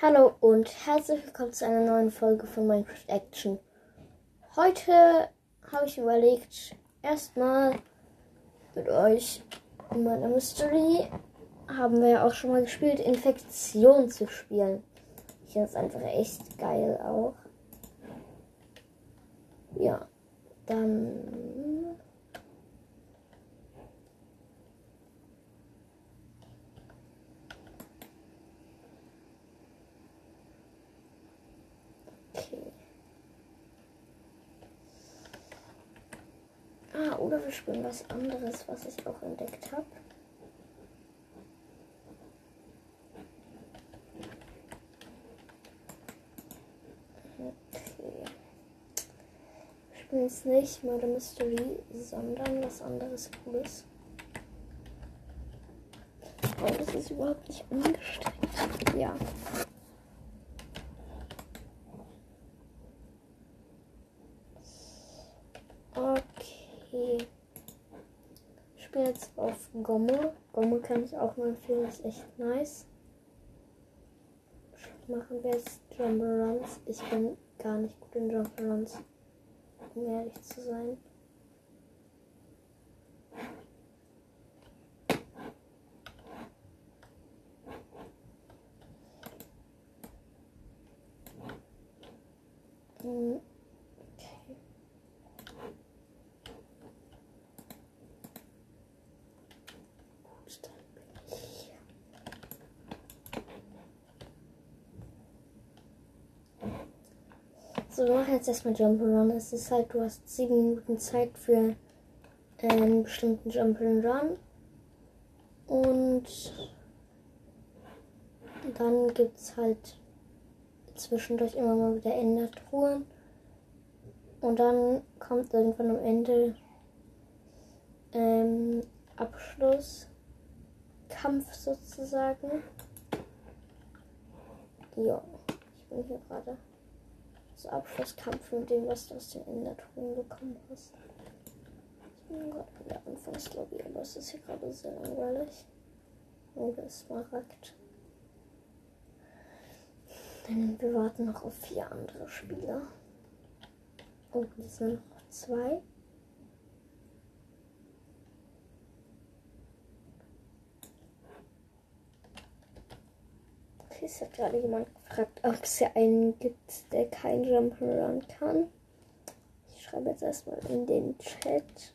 Hallo und herzlich willkommen zu einer neuen Folge von Minecraft Action. Heute habe ich überlegt, erstmal mit euch in meiner Mystery haben wir ja auch schon mal gespielt, Infektion zu spielen. Ich finde es einfach echt geil auch. Ja, dann oder wir spielen was anderes, was ich auch entdeckt habe. Okay. Wir spielen jetzt nicht Murder Mystery, sondern was anderes Cooles. Oh, das ist überhaupt nicht angestrengt. Ja. Okay. Ich spiele jetzt auf Gomme. Gomme kann ich auch nur empfehlen, ist echt nice. Machen wir jetzt Jump-Runs. Ich bin gar nicht gut in Jump-Runs, um ehrlich zu sein. Hm. Okay. Gut, dann bin ich hier. So, wir machen jetzt erstmal Jump'n'Run. Es ist halt, du hast sieben Minuten Zeit für einen bestimmten Jump'n'Run. Und dann gibt es halt zwischendurch immer mal wieder Endertruhen. Und dann kommt irgendwann am Ende ähm, Abschlusskampf sozusagen. Ja, ich bin hier gerade. So Abschlusskampf mit dem, was du aus den Endertruhen bekommen hast. Bin gerade in der Anfangslobby, aber es ist hier gerade sehr langweilig. Oh, der Smaragd. Denn wir warten noch auf vier andere Spieler. Und es sind noch zwei. Es hat gerade jemand gefragt, ob es hier einen gibt, der kein Jump'n'Run kann. Ich schreibe jetzt erstmal in den Chat.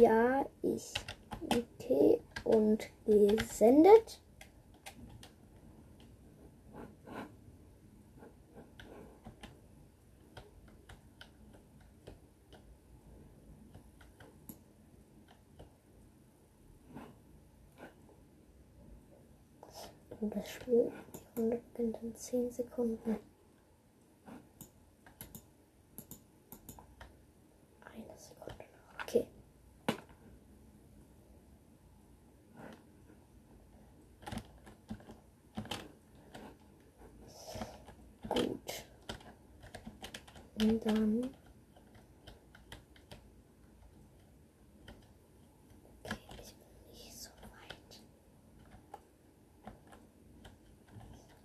Ja, ich. Okay, und gesendet. Das Spiel, die Runde beginnt in 10 Sekunden. Eine Sekunde noch. Okay. Gut. Und dann. Okay, ich bin nicht so weit.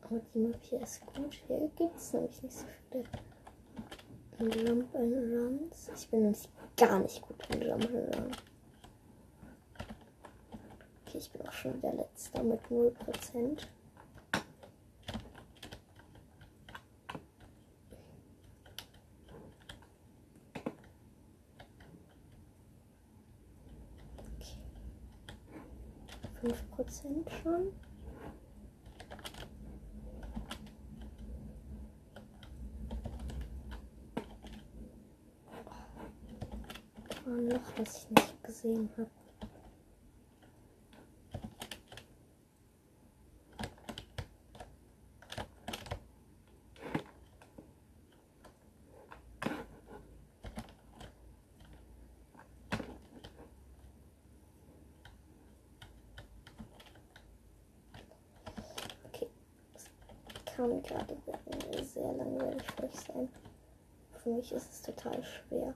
Aber die Hier gibt es nämlich nicht so viele Jump and Runs. Ich bin nämlich gar nicht gut in Jump and Run. Okay, ich bin auch schon wieder letzter mit 0%. Okay. 5% schon. Das ich nicht gesehen habe. Okay, es gerade sehr langweilig für euch sein. Für mich ist es total schwer.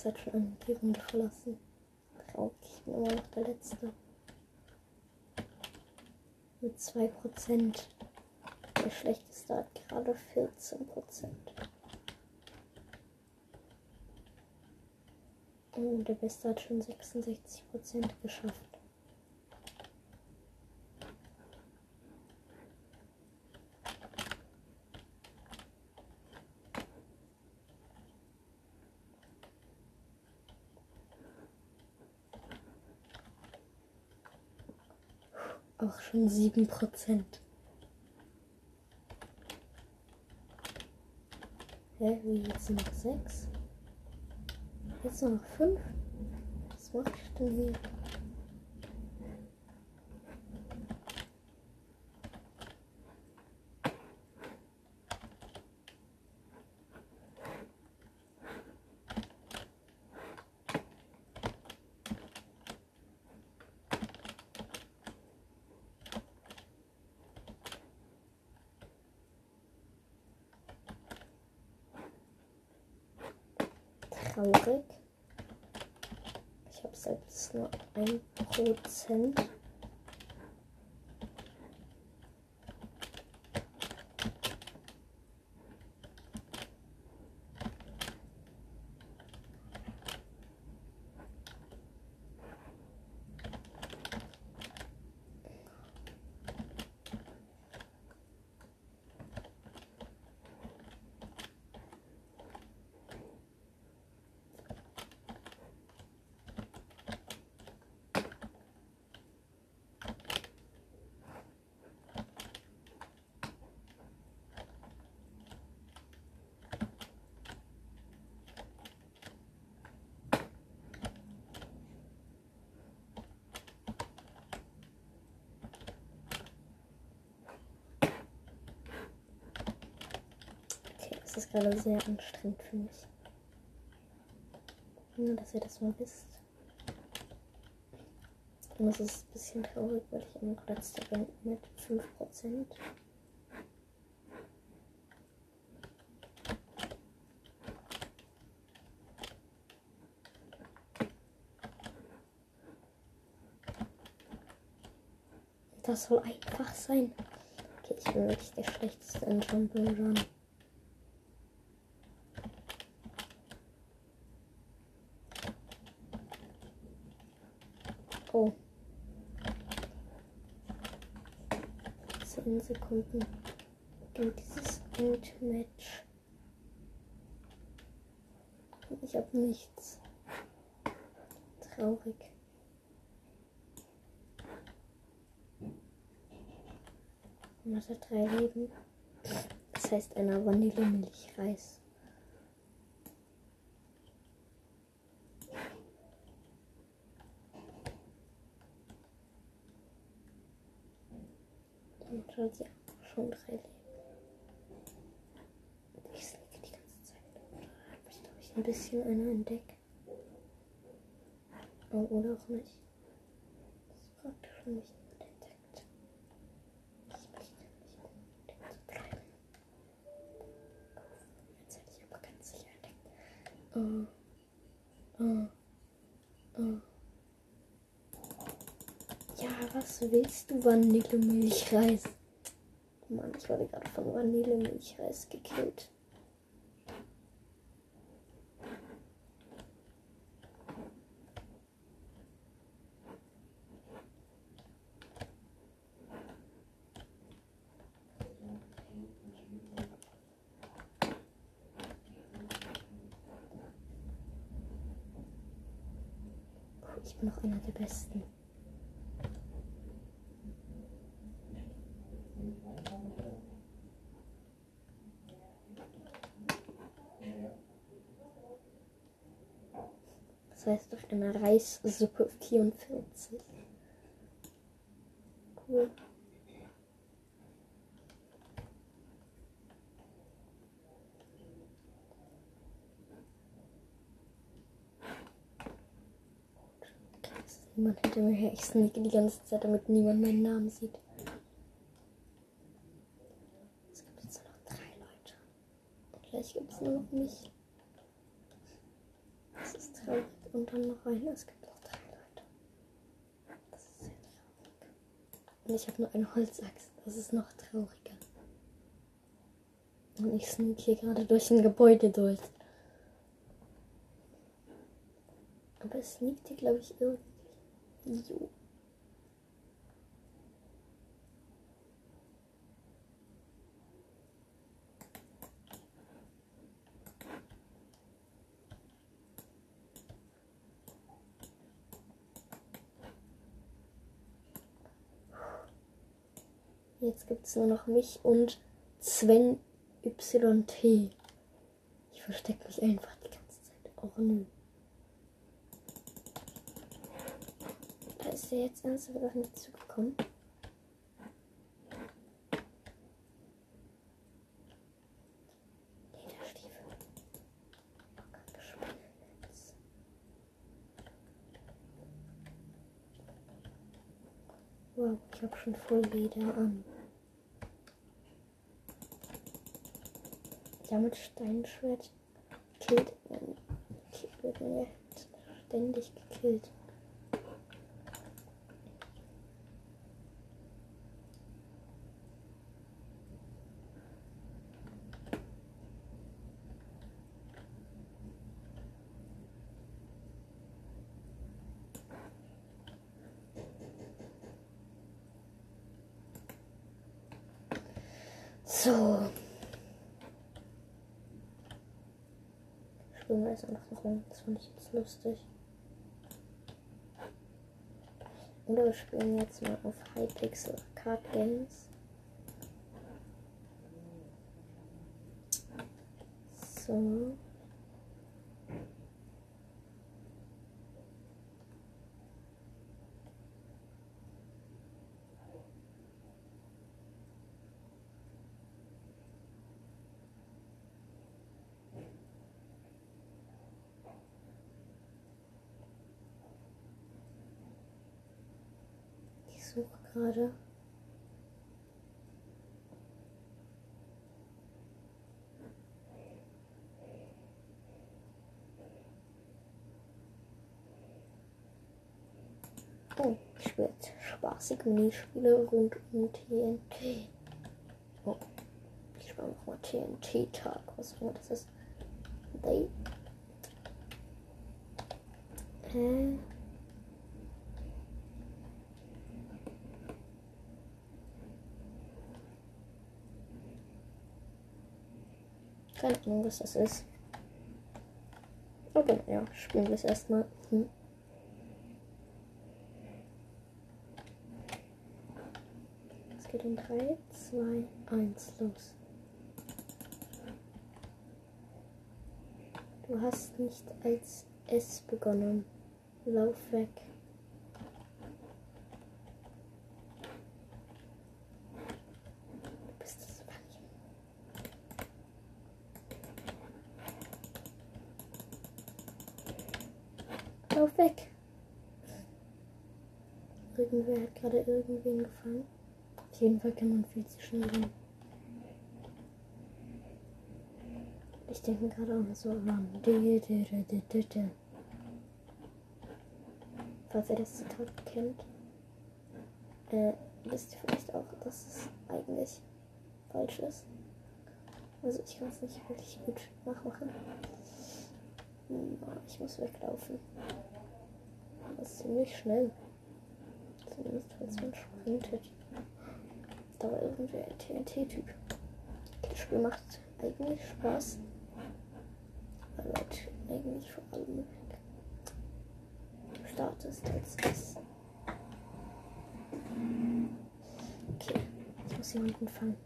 Es hat schon die Runde verlassen. Traurig, ich bin immer noch der Letzte. Mit 2%. der schlechteste hat gerade 14 Prozent. Und der Beste hat schon 66 Prozent geschafft. Auch schon 7 Prozent. Hä, wie jetzt noch 6? Jetzt noch 5? Was mache ich denn hier? Traurig. Ich habe selbst nur ein Prozent. Okay, das ist gerade sehr anstrengend für mich. Nur, dass ihr das mal wisst. Und es ist ein bisschen traurig, weil ich immer letzter bin mit 5%. Das soll einfach sein. Okay, ich bin wirklich der schlechteste in Jumble Run. Oh. 10 Sekunden geht dieses Endmatch. Ich habe nichts. Traurig. Und hat drei Leben. Das heißt einer Vanillemilchreis. Und hat ja schon drei Leben. Ich slicke die ganze Zeit. Da habe ein bisschen einer entdeckt. Oh, oder auch nicht. Das ist praktisch nicht entdeckt. Ich möchte nicht so bleiben. Jetzt hätte ich aber ganz sicher entdeckt. Oh. Oh. Oh. Ja, was willst du, Vanillemilchreis? Mann, ich wurde gerade von Vanillemilchreis gekillt. Ich bin noch einer der Besten. Das heißt auf einer Reissuppe 44. Cool. Niemand hinter mir her. Ich sneake die ganze Zeit, damit niemand meinen Namen sieht. Es gibt jetzt nur noch drei Leute. Und gleich gibt es nur noch mich. Das ist traurig. Und dann noch einer. Es gibt noch drei Leute. Das ist sehr traurig. Und ich habe nur eine Holzaxt. Das ist noch trauriger. Und ich sneak hier gerade durch ein Gebäude durch. Aber es sneakt hier, glaube ich, irgendwie so. Jetzt gibt es nur noch mich und Sven YT. Ich verstecke mich einfach die ganze Zeit. Oh nö. Da ist er jetzt ernsthaft auf mich zugekommen. Wow, ich habe schon voll Leder an. Ja, mit Steinschwert killt man, wird man ja ständig gekillt. So. Wir jetzt einfach rum. Das fand ich jetzt lustig. Oder wir spielen jetzt mal auf Hypixel Card Games. So. Ich suche gerade. Oh, ich spiele jetzt spaßige Minispiele rund um TNT. Oh, ich spiele nochmal TNT-Tag. Was auch immer das ist. They. Hä? Keine Ahnung, was das ist. Aber ja, spielen wir es erstmal. Hm. Es geht in 3, 2, 1 los. Du hast nicht als S begonnen. Lauf weg. Du bist das Weibchen. Lauf weg. Irgendwer gerade irgendwen gefangen. Auf jeden Fall kann man viel zu schnell rennen. Ich denke mir gerade auch so an. Falls ihr das Zitat kennt, äh, wisst ihr vielleicht auch, dass es eigentlich falsch ist. Also ich kann es nicht wirklich gut nachmachen. Hm, Ich muss weglaufen. Das ist ziemlich schnell. Falls man sprintet. Da war irgendwie ein TNT-Typ. Das Spiel macht eigentlich Spaß. Weil halt eigentlich vor allem du startest als das. Okay, ich muss jemanden fangen.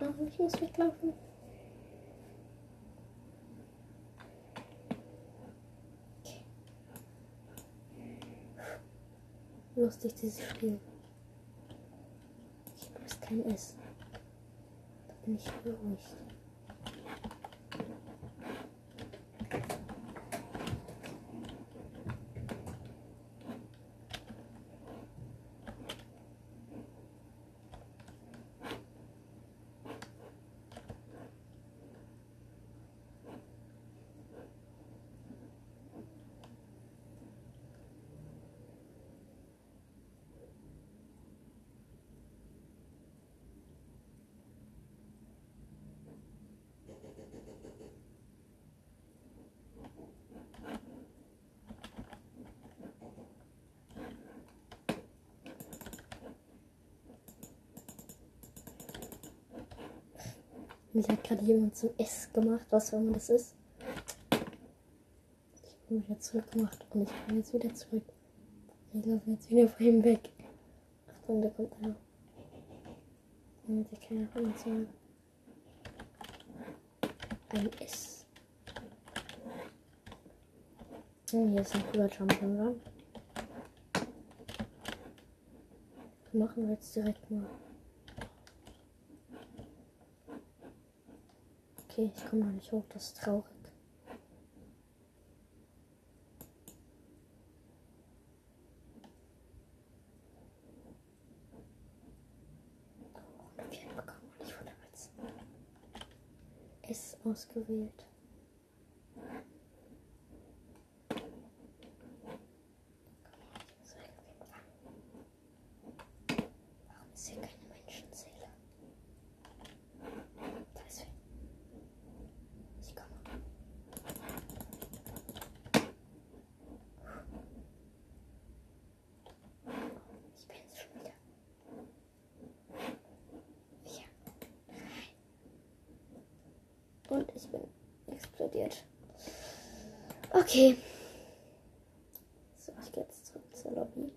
Ah, ich muss weglaufen. Lustig dieses Spiel. Ich erst kein S. Da bin ich beruhigt. Mich hat gerade jemand zum S gemacht, was auch immer das ist. Ich bin wieder zurückgemacht und ich bin jetzt wieder zurück. Ich laufe jetzt wieder vor ihm weg. Achtung, da kommt einer. Der kleine von uns sagen. Ein S. Und hier ist ein cooler Jump'n'Run. Machen wir jetzt direkt mal. Okay, ich komme noch nicht hoch, das ist traurig. Oh, und ich wurde als S ausgewählt. Ich muss irgendwie fangen. Warum ist hier keine Menschenseele? Da ist wer. Ich komme. Ich bin es schon wieder. Vier. Drei. Und ich bin explodiert. Okay. So, ich gehe jetzt zurück zur Lobby.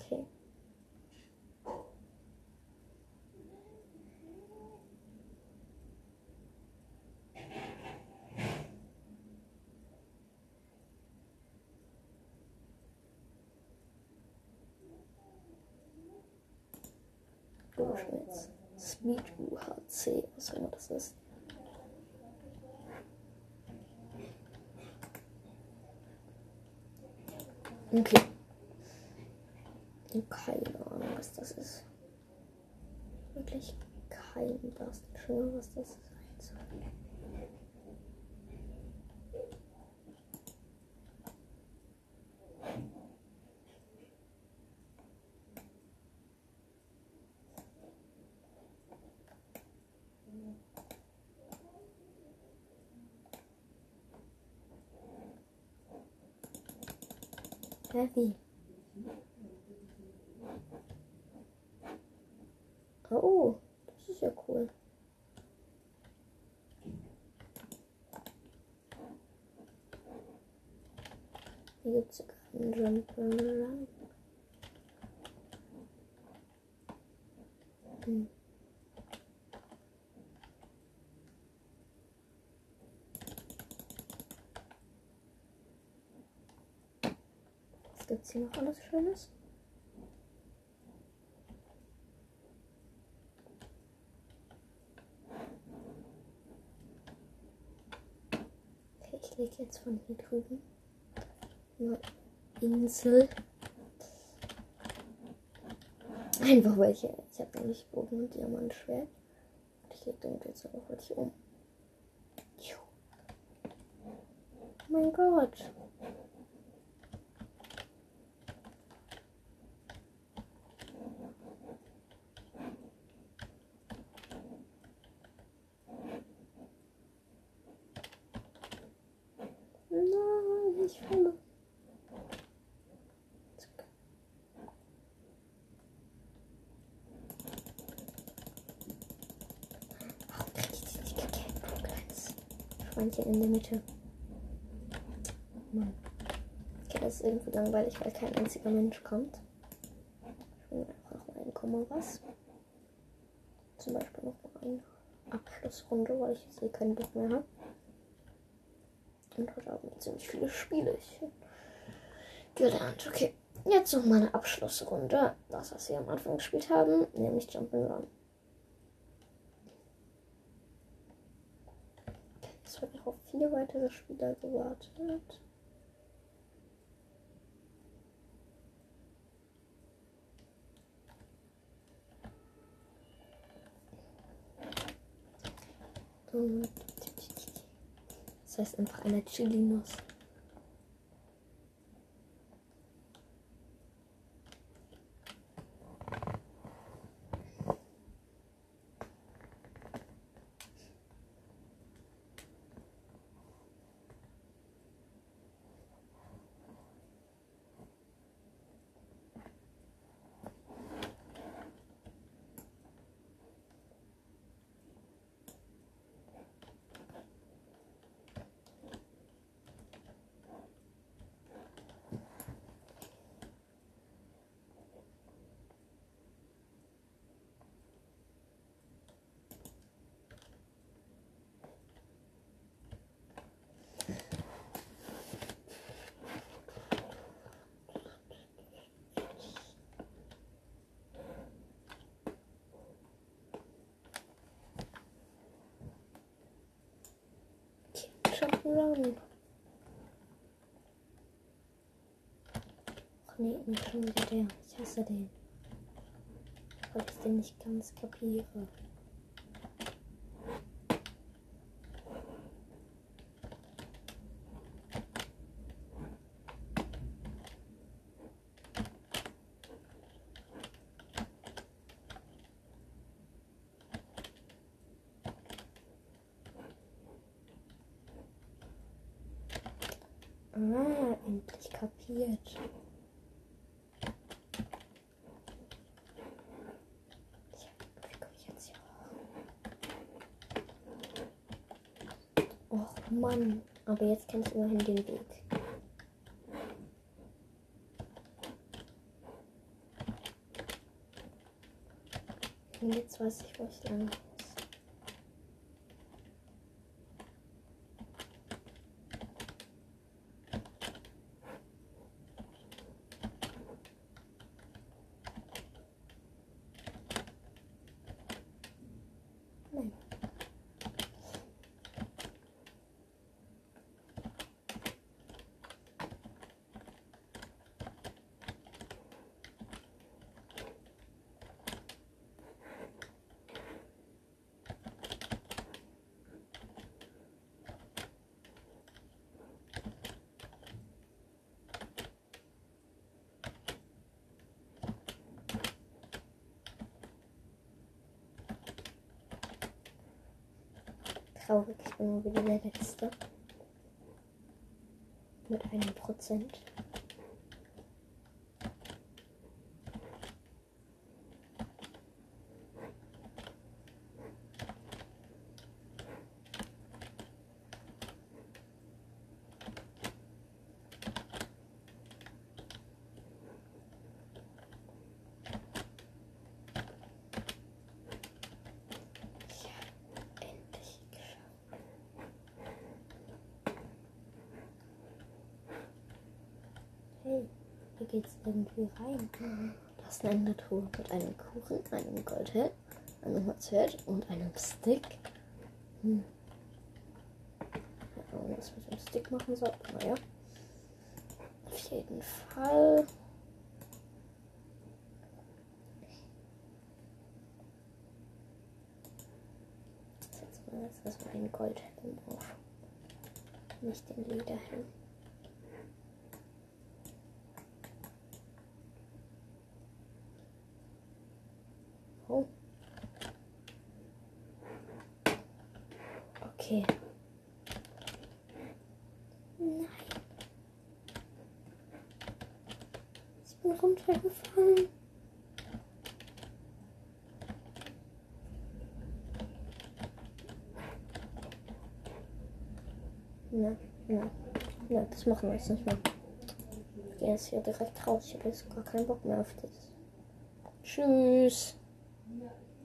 Okay. Durchschnitts. Speed UHC, was auch immer das ist. Okay. Keine Ahnung, was das ist. Wirklich kein blassen Schimmer, was das sein soll. Heavy. Oh, das ist ja cool. Hier gibt es sogar einen Jump'n'Run. Hm. Was gibt's hier noch alles Schönes? Okay, ich lege jetzt von hier drüben eine Insel. Einfach weil ich, habe nämlich Bogen und Diamantschwert. Und ich lege damit jetzt einfach wirklich um. Mein Gott. Nein, ich falle. Zack. Warum krieg ich die nicht gekillt? Du kleines Schweinchen in der Mitte. Mann. Okay, das ist irgendwie langweilig, weil kein einziger Mensch kommt. Ich will einfach mal ein was. Zum Beispiel noch mal eine Abschlussrunde, weil ich jetzt eh keinen Bock mehr habe. Und heute Abend ziemlich viele Spiele. Gelernt. Okay. Jetzt noch mal eine Abschlussrunde. Das, was wir am Anfang gespielt haben, nämlich Jump'n'Run. Okay, es wird noch auf vier weitere Spieler gewartet. Das heißt einfach eine Chili-Nuss. Run. Ach nee, nicht schon wieder der. Ich hasse den. Weil ich den nicht ganz kapiere. Ah, endlich kapiert. Och Mann, aber jetzt kenne ich immerhin den Weg. Und jetzt weiß ich, wo ich lang muss. Nein. Traurig, ich bin nur wieder der Letzte. Mit einem Prozent. Endlich geschafft. Hey, hier geht's irgendwie rein. Das ist eine Endertour mit einem Kuchen, einem Goldhit, einem Holzhit und einem Stick. Hm. Ahnung, was mit dem Stick machen soll. Naja. Auf jeden Fall. Setzen wir jetzt erstmal einen Goldhelm auf. Nicht den Lederhelm. Oh. Okay. Nein. Ich bin runtergefallen. Na, na, na, machen wir jetzt nicht mehr. Ich gehe jetzt hier direkt raus. Ich habe jetzt gar keinen Bock mehr auf das. Tschüss.